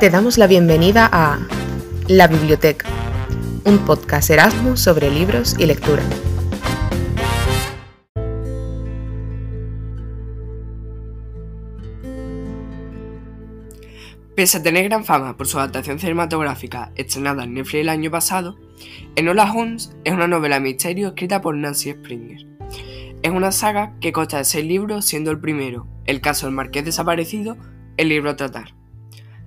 Te damos la bienvenida a La Biblioteca, un podcast Erasmus sobre libros y lectura. Pese a tener gran fama por su adaptación cinematográfica estrenada en Netflix el año pasado, Enola Holmes es una novela de misterio escrita por Nancy Springer. Es una saga que consta de seis libros, siendo el primero, El caso del marqués desaparecido, el libro a tratar.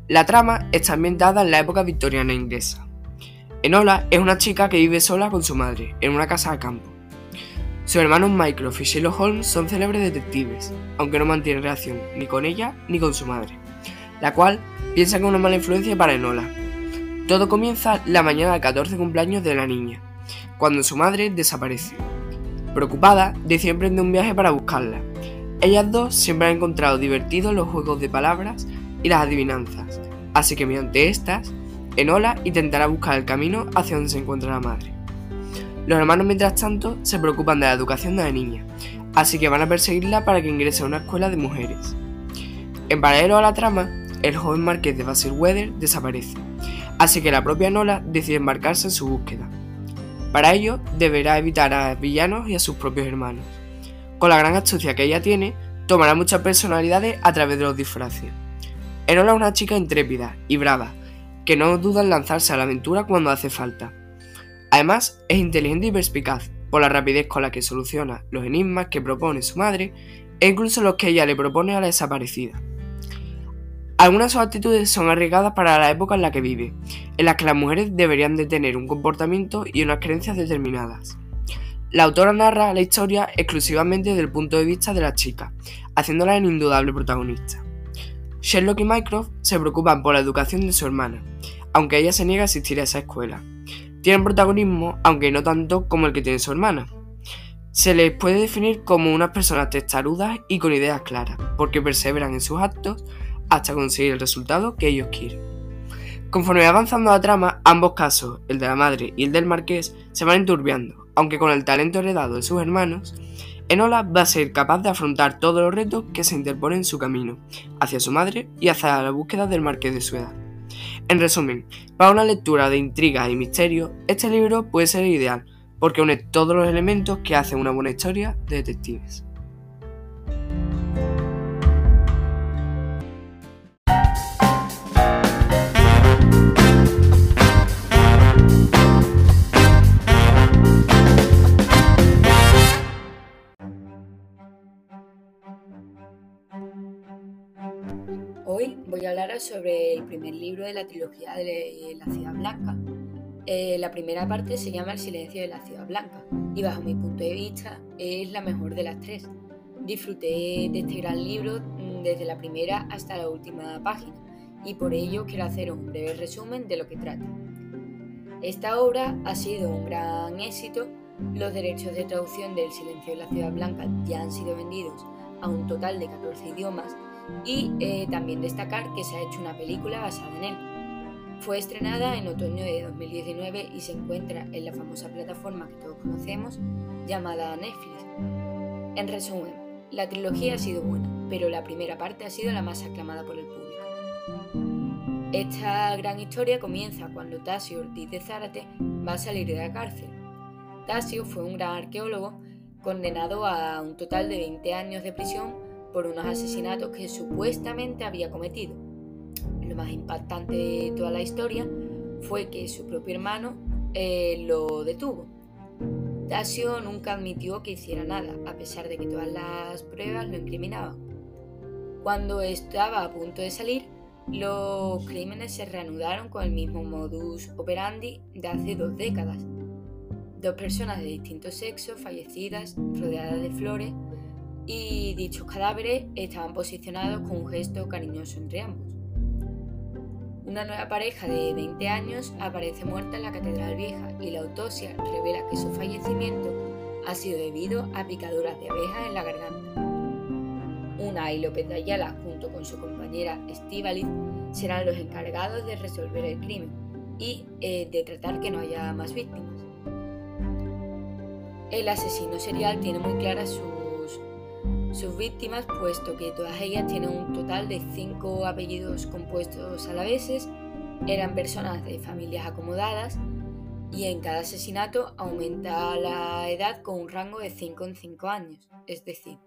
La trama está ambientada en la época victoriana inglesa. Enola es una chica que vive sola con su madre, en una casa de campo. Sus hermanos Mycroft y Sherlock Holmes son célebres detectives, aunque no mantienen relación ni con ella ni con su madre, la cual piensa que es una mala influencia para Enola. Todo comienza la mañana del 14 cumpleaños de la niña, cuando su madre desaparece. Preocupada, decide emprender un viaje para buscarla. Ellas dos siempre han encontrado divertidos los juegos de palabras y las adivinanzas, así que mediante estas, Enola intentará buscar el camino hacia donde se encuentra la madre. Los hermanos, mientras tanto, se preocupan de la educación de la niña, así que van a perseguirla para que ingrese a una escuela de mujeres. En paralelo a la trama, el joven marqués de Weather desaparece, así que la propia Nola decide embarcarse en su búsqueda. Para ello, deberá evitar a villanos y a sus propios hermanos. Con la gran astucia que ella tiene, tomará muchas personalidades a través de los disfraces. Enola es una chica intrépida y brava, que no duda en lanzarse a la aventura cuando hace falta. Además, es inteligente y perspicaz, por la rapidez con la que soluciona los enigmas que propone su madre e incluso los que ella le propone a la desaparecida. Algunas de sus actitudes son arriesgadas para la época en la que vive, en la que las mujeres deberían de tener un comportamiento y unas creencias determinadas. La autora narra la historia exclusivamente desde el punto de vista de la chica, haciéndola en indudable protagonista. Sherlock y Mycroft se preocupan por la educación de su hermana, aunque ella se niega a asistir a esa escuela. Tienen protagonismo, aunque no tanto como el que tiene su hermana. Se les puede definir como unas personas testarudas y con ideas claras, porque perseveran en sus actos hasta conseguir el resultado que ellos quieren. Conforme avanzando la trama, ambos casos, el de la madre y el del marqués, se van enturbiando, aunque con el talento heredado de sus hermanos, Enola va a ser capaz de afrontar todos los retos que se interponen en su camino, hacia su madre y hacia la búsqueda del marqués de Sueda. En resumen, para una lectura de intriga y misterio, este libro puede ser ideal, porque une todos los elementos que hacen una buena historia de detectives. Hoy voy a hablar sobre el primer libro de la trilogía de La Ciudad Blanca. Eh, la primera parte se llama El silencio de la Ciudad Blanca y bajo mi punto de vista es la mejor de las tres. Disfruté de este gran libro mm, desde la primera hasta la última página y por ello quiero hacer un breve resumen de lo que trata. Esta obra ha sido un gran éxito. Los derechos de traducción del Silencio de la Ciudad Blanca ya han sido vendidos a un total de 14 idiomas y eh, también destacar que se ha hecho una película basada en él. Fue estrenada en otoño de 2019 y se encuentra en la famosa plataforma que todos conocemos llamada Netflix. En resumen, la trilogía ha sido buena, pero la primera parte ha sido la más aclamada por el público. Esta gran historia comienza cuando Tasio Ortiz de Zárate va a salir de la cárcel. Tasio fue un gran arqueólogo condenado a un total de 20 años de prisión por unos asesinatos que supuestamente había cometido. Lo más impactante de toda la historia fue que su propio hermano eh, lo detuvo. Tasio nunca admitió que hiciera nada, a pesar de que todas las pruebas lo incriminaban. Cuando estaba a punto de salir, los crímenes se reanudaron con el mismo modus operandi de hace dos décadas. Dos personas de distinto sexo fallecidas, rodeadas de flores, y dichos cadáveres estaban posicionados con un gesto cariñoso entre ambos. Una nueva pareja de 20 años aparece muerta en la Catedral Vieja y la autopsia revela que su fallecimiento ha sido debido a picaduras de abejas en la garganta. Una y López de Ayala, junto con su compañera Estíbaliz, serán los encargados de resolver el crimen y eh, de tratar que no haya más víctimas. El asesino serial tiene muy clara su sus víctimas, puesto que todas ellas tienen un total de cinco apellidos compuestos a la vez, eran personas de familias acomodadas y en cada asesinato aumenta la edad con un rango de 5 en 5 años. Es decir,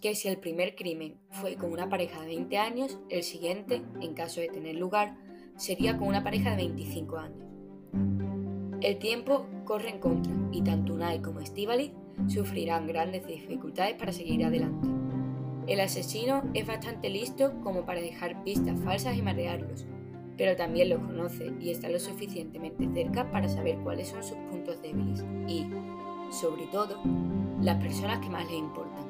que si el primer crimen fue con una pareja de 20 años, el siguiente, en caso de tener lugar, sería con una pareja de 25 años. El tiempo corre en contra y tanto Unai como Estivali sufrirán grandes dificultades para seguir adelante. El asesino es bastante listo como para dejar pistas falsas y marearlos, pero también los conoce y está lo suficientemente cerca para saber cuáles son sus puntos débiles y, sobre todo, las personas que más le importan.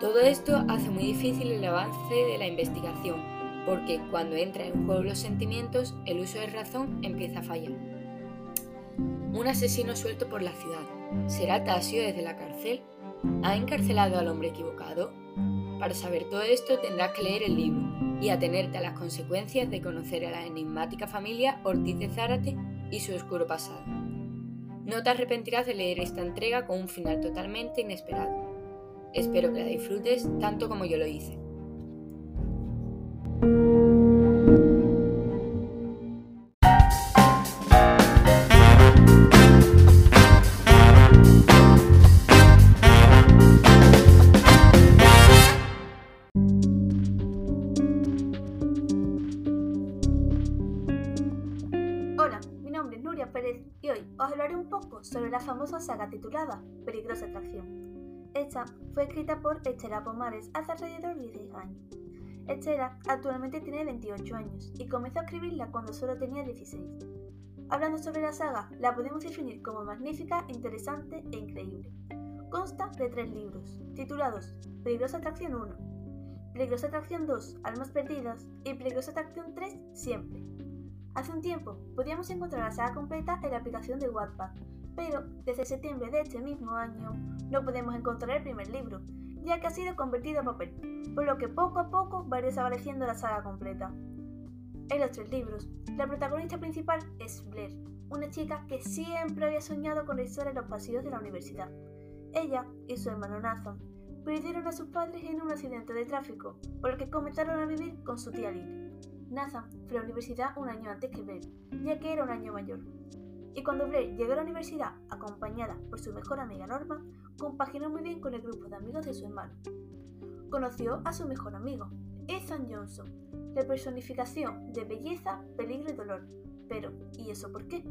Todo esto hace muy difícil el avance de la investigación, porque cuando entra en juego los sentimientos, el uso de razón empieza a fallar. Un asesino suelto por la ciudad. ¿Será Tasio desde la cárcel? ¿Ha encarcelado al hombre equivocado? Para saber todo esto tendrás que leer el libro, y atenerte a las consecuencias de conocer a la enigmática familia Ortiz de Zárate y su oscuro pasado. No te arrepentirás de leer esta entrega con un final totalmente inesperado. Espero que la disfrutes tanto como yo lo hice. Sobre la famosa saga titulada Peligrosa Atracción. Esta fue escrita por Estela Pomares hace alrededor de 10 años. Estela actualmente tiene 28 años y comenzó a escribirla cuando solo tenía 16. Hablando sobre la saga, la podemos definir como magnífica, interesante e increíble. Consta de tres libros, titulados Peligrosa Atracción 1, Peligrosa Atracción 2, Almas Perdidas y Peligrosa Atracción 3, Siempre. Hace un tiempo podíamos encontrar la saga completa en la aplicación de Wattpad, pero desde septiembre de este mismo año no podemos encontrar el primer libro, ya que ha sido convertido a papel, por lo que poco a poco va desapareciendo la saga completa. En los tres libros, la protagonista principal es Blair, una chica que siempre había soñado con estar en los pasillos de la universidad. Ella y su hermano Nathan perdieron a sus padres en un accidente de tráfico, por lo que comenzaron a vivir con su tía Lily. Nathan fue a la universidad un año antes que Blair, ya que era un año mayor. Y cuando Blair llegó a la universidad, acompañada por su mejor amiga Norma, compaginó muy bien con el grupo de amigos de su hermano. Conoció a su mejor amigo, Ethan Johnson, la personificación de belleza, peligro y dolor. Pero, ¿y eso por qué?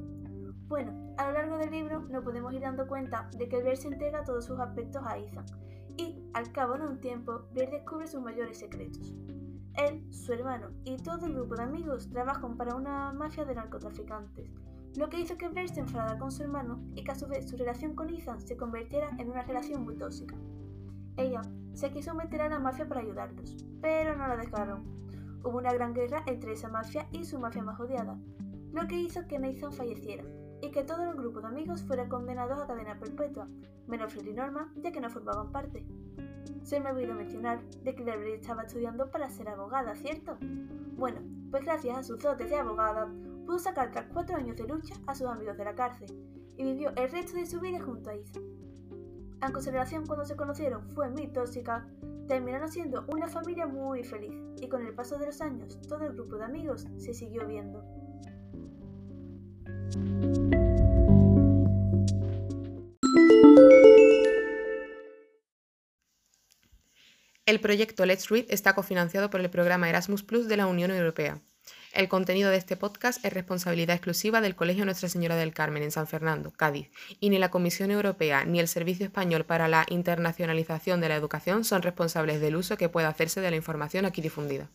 Bueno, a lo largo del libro nos podemos ir dando cuenta de que Blair se entrega todos sus aspectos a Ethan, y al cabo de un tiempo, Blair descubre sus mayores secretos. Él, su hermano y todo el grupo de amigos trabajan para una mafia de narcotraficantes, lo que hizo que Blair se enfadara con su hermano y que su relación con Ethan se convirtiera en una relación muy tóxica. Ella se quiso meter a la mafia para ayudarlos, pero no la dejaron. Hubo una gran guerra entre esa mafia y su mafia más odiada, lo que hizo que Nathan falleciera y que todo el grupo de amigos fuera condenado a cadena perpetua, menos Fred y Norma, ya que no formaban parte. Se me olvidó mencionar de que Blair estaba estudiando para ser abogada, ¿cierto? Bueno, pues gracias a sus dotes de abogada, pudo sacar tras cuatro años de lucha a sus amigos de la cárcel y vivió el resto de su vida junto a Isa. Aunque su relación cuando se conocieron fue muy tóxica, terminaron siendo una familia muy feliz y con el paso de los años todo el grupo de amigos se siguió viendo. El proyecto Let's Read está cofinanciado por el programa Erasmus Plus de la Unión Europea. El contenido de este podcast es responsabilidad exclusiva del Colegio Nuestra Señora del Carmen en San Fernando, Cádiz, y ni la Comisión Europea ni el Servicio Español para la Internacionalización de la Educación son responsables del uso que pueda hacerse de la información aquí difundida.